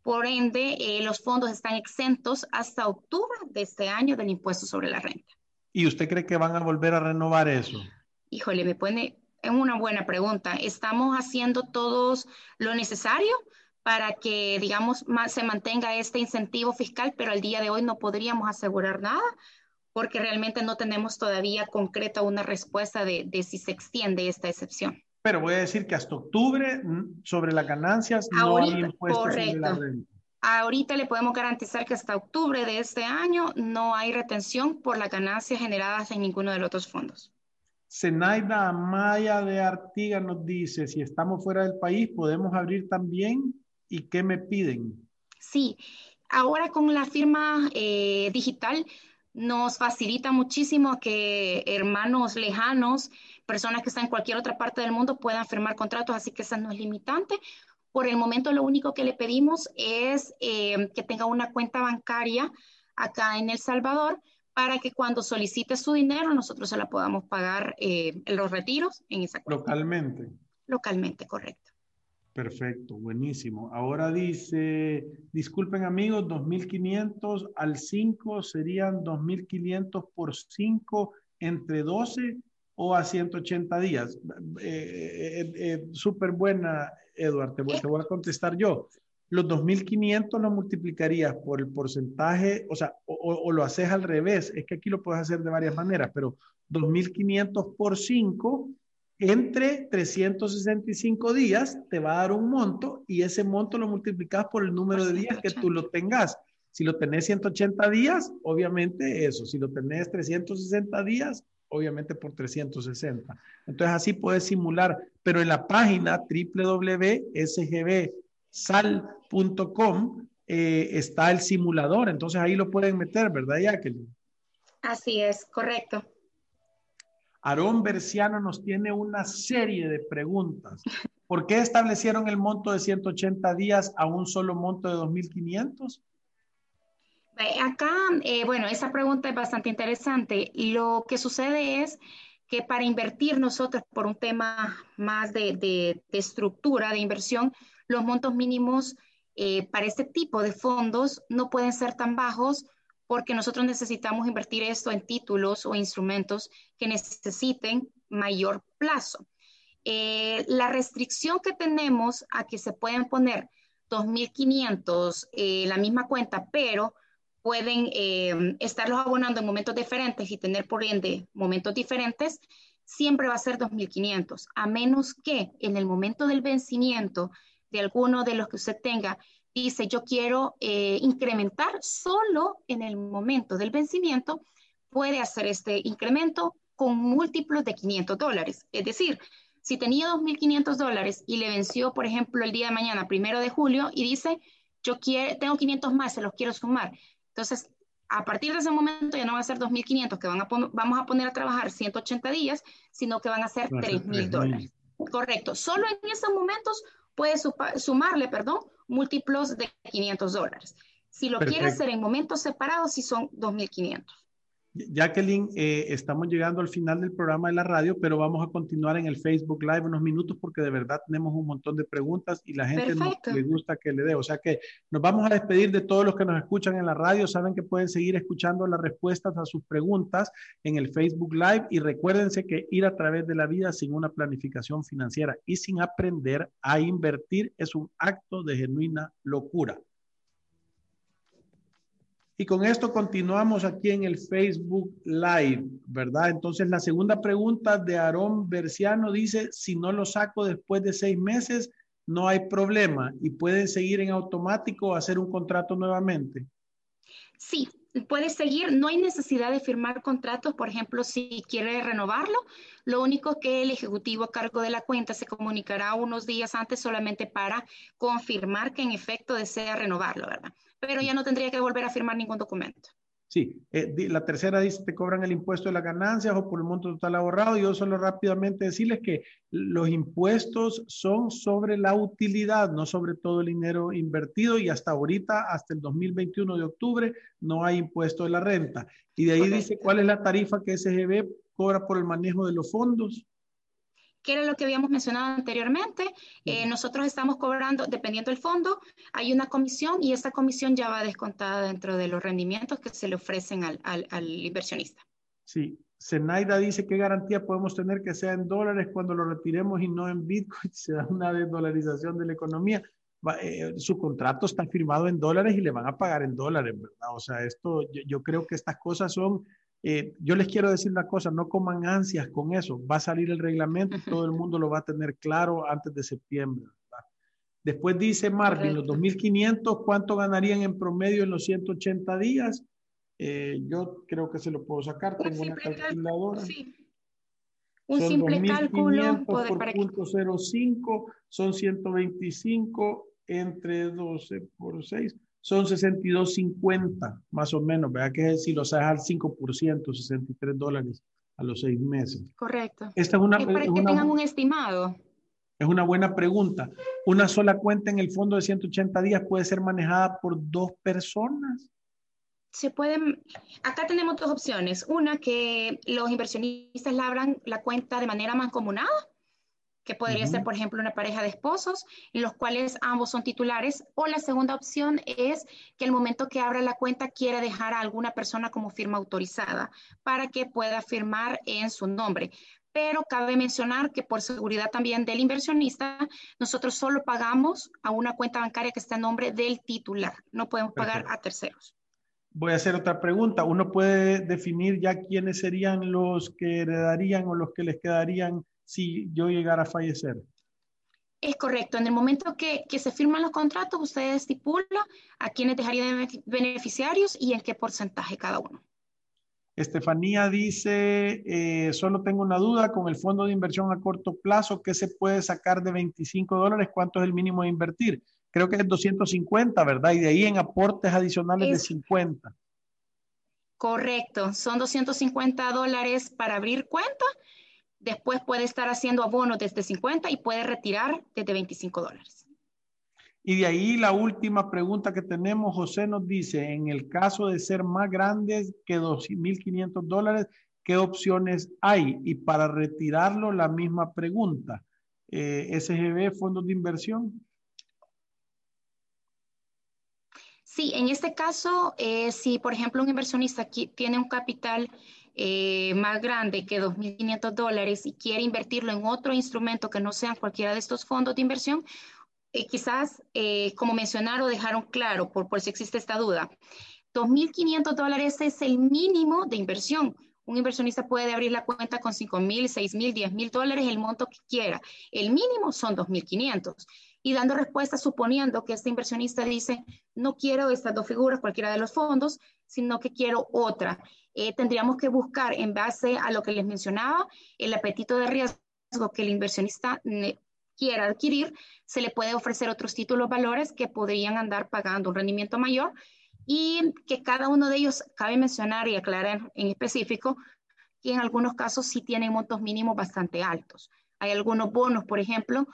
Por ende, eh, los fondos están exentos hasta octubre de este año del impuesto sobre la renta. ¿Y usted cree que van a volver a renovar eso? Híjole, me pone, es una buena pregunta. Estamos haciendo todos lo necesario para que, digamos, más se mantenga este incentivo fiscal, pero al día de hoy no podríamos asegurar nada porque realmente no tenemos todavía concreta una respuesta de, si se extiende esta excepción. Pero voy a decir que hasta octubre mm, sobre las ganancias no hay impuestos sobre la renta. Ahorita le podemos garantizar que hasta octubre de este año no hay retención por las ganancias generadas en ninguno de los otros fondos. Zenaida Amaya de Artiga nos dice, si estamos fuera del país, ¿podemos abrir también ¿Y qué me piden? Sí, ahora con la firma eh, digital nos facilita muchísimo que hermanos lejanos, personas que están en cualquier otra parte del mundo puedan firmar contratos, así que esa no es limitante. Por el momento lo único que le pedimos es eh, que tenga una cuenta bancaria acá en El Salvador para que cuando solicite su dinero nosotros se la podamos pagar eh, en los retiros en esa cuenta. Localmente. Localmente, correcto. Perfecto, buenísimo. Ahora dice, disculpen amigos, 2.500 al 5 serían 2.500 por 5 entre 12 o a 180 días. Eh, eh, eh, Súper buena, Eduardo, te, voy a contestar yo. Los 2.500 lo multiplicarías por el porcentaje, o sea, o, o, lo haces al revés, es que aquí lo puedes hacer de varias maneras, pero 2.500 por 5 entre 365 días te va a dar un monto y ese monto lo multiplicas por el número de días que tú lo tengas. Si lo tenés 180 días, obviamente eso. Si lo tenés 360 días, obviamente por 360. Entonces así puedes simular, pero en la página www.sgbsal.com eh, está el simulador, entonces ahí lo pueden meter, ¿verdad, Jacqueline? Así es, correcto. Aarón Berciano nos tiene una serie de preguntas. ¿Por qué establecieron el monto de 180 días a un solo monto de 2.500? Acá, eh, bueno, esa pregunta es bastante interesante. Lo que sucede es que para invertir nosotros por un tema más de, de, estructura de inversión, los montos mínimos eh, para este tipo de fondos no pueden ser tan bajos porque nosotros necesitamos invertir esto en títulos o instrumentos que necesiten mayor plazo. Eh, la restricción que tenemos a que se pueden poner 2.500 en la misma cuenta, pero pueden eh, estarlos abonando en momentos diferentes y tener por ende momentos diferentes, siempre va a ser 2.500, a menos que en el momento del vencimiento de alguno de los que usted tenga, dice yo quiero eh, incrementar solo en el momento del vencimiento, puede hacer este incremento con múltiplos de 500 dólares. Es decir, si tenía 2.500 dólares y le venció, por ejemplo, el día de mañana, primero de julio, y dice, yo quiero, tengo 500 más, se los quiero sumar, entonces, a partir de ese momento ya no va a ser 2.500 que van a vamos a poner a trabajar 180 días, sino que van a ser 3.000 dólares. Correcto. Solo en esos momentos puede sumarle, perdón, múltiplos de 500 dólares. Si lo quiere hacer en momentos separados, sí son 2.500. Jacqueline, eh, estamos llegando al final del programa de la radio, pero vamos a continuar en el Facebook Live unos minutos porque de verdad tenemos un montón de preguntas y la gente le gusta que le dé. O sea que nos vamos a despedir de todos los que nos escuchan en la radio. Saben que pueden seguir escuchando las respuestas a sus preguntas en el Facebook Live y recuérdense que ir a través de la vida sin una planificación financiera y sin aprender a invertir es un acto de genuina locura. Y con esto continuamos aquí en el Facebook Live, ¿verdad? Entonces la segunda pregunta de Aarón Berciano dice, si no lo saco después de seis meses, no hay problema y pueden seguir en automático o hacer un contrato nuevamente. Sí, puede seguir, no hay necesidad de firmar contratos, por ejemplo, si quiere renovarlo, lo único que el ejecutivo a cargo de la cuenta se comunicará unos días antes solamente para confirmar que en efecto desea renovarlo, ¿verdad? Pero ya no tendría que volver a firmar ningún documento. Sí, eh, la tercera dice, te cobran el impuesto de las ganancias o por el monto total ahorrado. Yo solo rápidamente decirles que los impuestos son sobre la utilidad, no sobre todo el dinero invertido y hasta ahorita, hasta el 2021 de octubre, no hay impuesto de la renta. Y de ahí dice cuál es la tarifa que SGB cobra por el manejo de los fondos que era lo que habíamos mencionado anteriormente. Eh, nosotros estamos cobrando, dependiendo del fondo, hay una comisión y esa comisión ya va descontada dentro de los rendimientos que se le ofrecen al, al, inversionista. Sí, Zenaida dice qué garantía podemos tener que sea en dólares cuando lo retiremos y no en Bitcoin, se da una desdolarización de la economía. Eh, su contrato está firmado en dólares y le van a pagar en dólares, ¿verdad? O sea, esto, yo creo que estas cosas son eh, yo les quiero decir una cosa, no coman ansias con eso. Va a salir el reglamento, todo el mundo lo va a tener claro antes de septiembre. Después dice Marvin, los 2.500, ¿cuánto ganarían en promedio en los 180 días? Eh, yo creo que se lo puedo sacar, tengo una calculadora. Un simple cálculo por punto 05, son 125 entre 12 por 6 son 62.50 más o menos, ¿verdad? Que si lo sabes al 5%, 63 dólares a los seis meses. Correcto. Esta es una, para que tengan un estimado. Es una buena pregunta. ¿Una sola cuenta en el fondo de 180 días puede ser manejada por dos personas? Se pueden, acá tenemos dos opciones. Una, que los inversionistas labran la cuenta de manera mancomunada que podría ser, por ejemplo, una pareja de esposos en los cuales ambos son titulares, o la segunda opción es que el momento que abra la cuenta quiera dejar a alguna persona como firma autorizada para que pueda firmar en su nombre. Pero cabe mencionar que por seguridad también del inversionista, nosotros solo pagamos a una cuenta bancaria que está en nombre del titular, no podemos pagar a terceros. Voy a hacer otra pregunta. ¿Uno puede definir ya quiénes serían los que heredarían o los que les quedarían si yo llegara a fallecer. Es correcto. En el momento que, se firman los contratos, usted estipula a quiénes dejarían de beneficiarios y en qué porcentaje cada uno. Estefanía dice, eh, solo tengo una duda con el fondo de inversión a corto plazo, ¿qué se puede sacar de 25 dólares? ¿Cuánto es el mínimo de invertir? Creo que es 250, ¿verdad? Y de ahí en aportes adicionales de 50. Correcto, son 250 dólares para abrir cuenta Después puede estar haciendo abonos desde 50 y puede retirar desde 25 dólares. Y de ahí la última pregunta que tenemos, José nos dice, en el caso de ser más grandes que 2.500 dólares, ¿qué opciones hay? Y para retirarlo, la misma pregunta. Eh, SGB, fondos de inversión. Sí, en este caso, eh, si por ejemplo un inversionista tiene un capital eh, más grande que 2.500 dólares y quiere invertirlo en otro instrumento que no sea cualquiera de estos fondos de inversión, eh, quizás, como mencionaron, dejaron claro, por, por si existe esta duda, 2.500 dólares es el mínimo de inversión. Un inversionista puede abrir la cuenta con 5 mil, 6 mil, 10 mil dólares, el monto que quiera. El mínimo son 2.500. Y dando respuesta suponiendo que este inversionista dice, no quiero estas dos figuras, cualquiera de los fondos, sino que quiero otra. Eh, tendríamos que buscar en base a lo que les mencionaba, el apetito de riesgo que el inversionista quiera adquirir, se le puede ofrecer otros títulos valores que podrían andar pagando un rendimiento mayor y que cada uno de ellos, cabe mencionar y aclarar en específico, que en algunos casos sí tienen montos mínimos bastante altos. Hay algunos bonos, por ejemplo,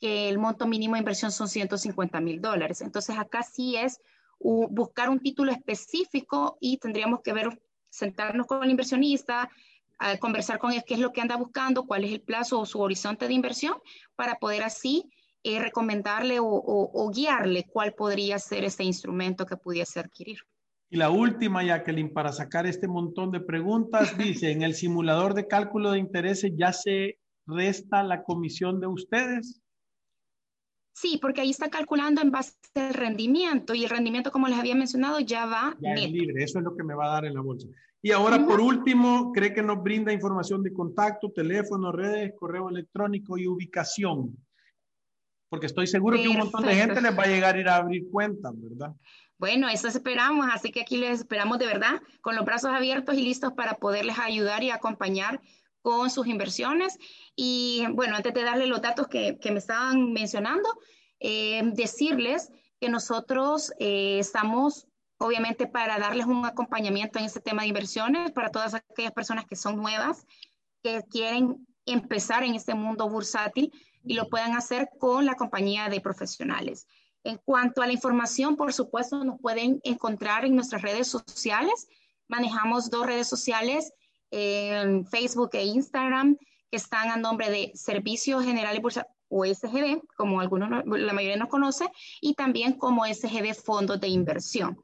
que el monto mínimo de inversión son 150 mil dólares. Entonces acá sí es buscar un título específico y tendríamos que ver, sentarnos con el inversionista, conversar con él qué es lo que anda buscando, cuál es el plazo o su horizonte de inversión, para poder así eh, recomendarle o, guiarle cuál podría ser ese instrumento que pudiese adquirir. Y la última, Jacqueline, para sacar este montón de preguntas, dice, en el simulador de cálculo de intereses ya se resta la comisión de ustedes. Sí, porque ahí está calculando en base al rendimiento y el rendimiento, como les había mencionado, ya va ya Es libre, eso es lo que me va a dar en la bolsa. Y ahora, por último, cree que nos brinda información de contacto, teléfono, redes, correo electrónico y ubicación porque estoy seguro que un montón de gente les va a llegar a ir a abrir cuentas, ¿verdad? Bueno, eso esperamos, así que aquí les esperamos de verdad con los brazos abiertos y listos para poderles ayudar y acompañar con sus inversiones. Y bueno, antes de darle los datos que, que me estaban mencionando, eh, decirles que nosotros eh, estamos obviamente para darles un acompañamiento en este tema de inversiones para todas aquellas personas que son nuevas, que quieren empezar en este mundo bursátil y lo puedan hacer con la compañía de profesionales. En cuanto a la información, por supuesto, nos pueden encontrar en nuestras redes sociales. Manejamos dos redes sociales, en Facebook e Instagram, que están a nombre de Servicios Generales Bursa o SGB, como algunos, la mayoría nos conoce, y también como SGB Fondos de Inversión.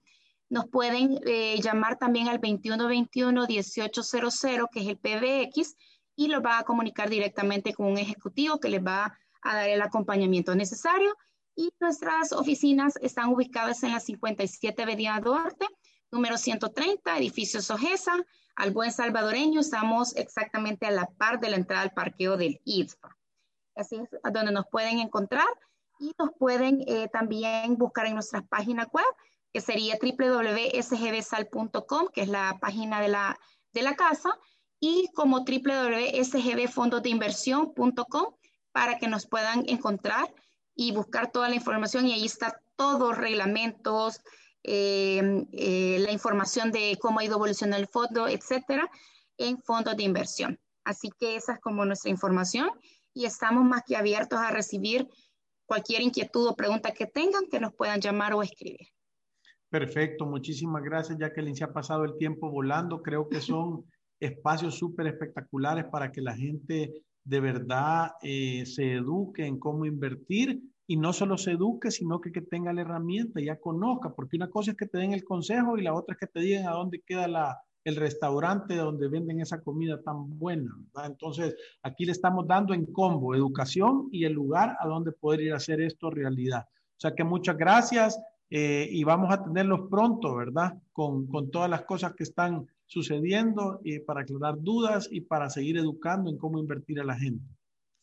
Nos pueden eh, llamar también al 2121-1800, que es el PBX, y lo va a comunicar directamente con un ejecutivo que les va a dar el acompañamiento necesario. Y nuestras oficinas están ubicadas en la 57 Avenida Duarte, número 130, edificio Sojesa. Al buen salvadoreño estamos exactamente a la par de la entrada al parqueo del IDFA. Así es donde nos pueden encontrar y nos pueden eh, también buscar en nuestra página web, que sería www.sgbsal.com, que es la página de la, de la casa, y como www.sgbfondosdeinversión.com para que nos puedan encontrar y buscar toda la información y ahí está todos reglamentos, em, eh, la información de cómo ha ido evolucionando el fondo, etcétera, en fondos de inversión. Así que esa es como nuestra información y estamos más que abiertos a recibir cualquier inquietud o pregunta que tengan, que nos puedan llamar o escribir. Perfecto, muchísimas gracias, Jacqueline. Se ha pasado el tiempo volando. Creo que son espacios súper espectaculares para que la gente de verdad eh, se eduque en cómo invertir y no solo se eduque, sino que, que tenga la herramienta, ya conozca, porque una cosa es que te den el consejo y la otra es que te digan a dónde queda la, el restaurante donde venden esa comida tan buena. Entonces, aquí le estamos dando en combo educación y el lugar a donde poder ir a hacer esto realidad. O sea que muchas gracias eh, y vamos a tenerlos pronto, ¿verdad? Con, con todas las cosas que están sucediendo y para aclarar dudas y para seguir educando en cómo invertir a la gente.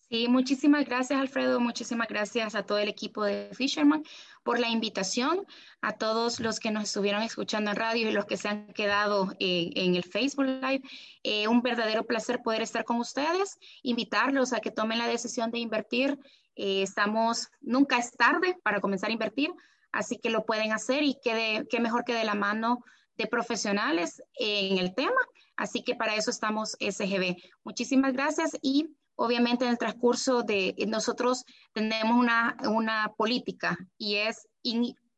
Sí, muchísimas gracias Alfredo, muchísimas gracias a todo el equipo de Fisherman por la invitación, a todos los que nos estuvieron escuchando en radio y los que se han quedado eh, en el Facebook Live. Eh, un verdadero placer poder estar con ustedes, invitarlos a que tomen la decisión de invertir. Eh, estamos, nunca es tarde para comenzar a invertir, así que lo pueden hacer y qué mejor que de la mano de profesionales en el tema. Así que para eso estamos SGB. Muchísimas gracias y obviamente en el transcurso de nosotros tenemos una, una política y es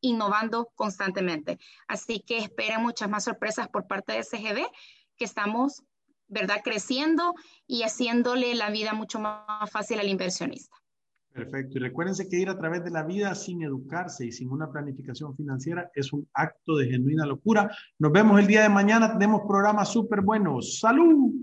innovando constantemente. Así que esperen muchas más sorpresas por parte de SGB que estamos, ¿verdad?, creciendo y haciéndole la vida mucho más fácil al inversionista. Perfecto. Y recuérdense que ir a través de la vida sin educarse y sin una planificación financiera es un acto de genuina locura. Nos vemos el día de mañana. Tenemos programas súper buenos. ¡Salud!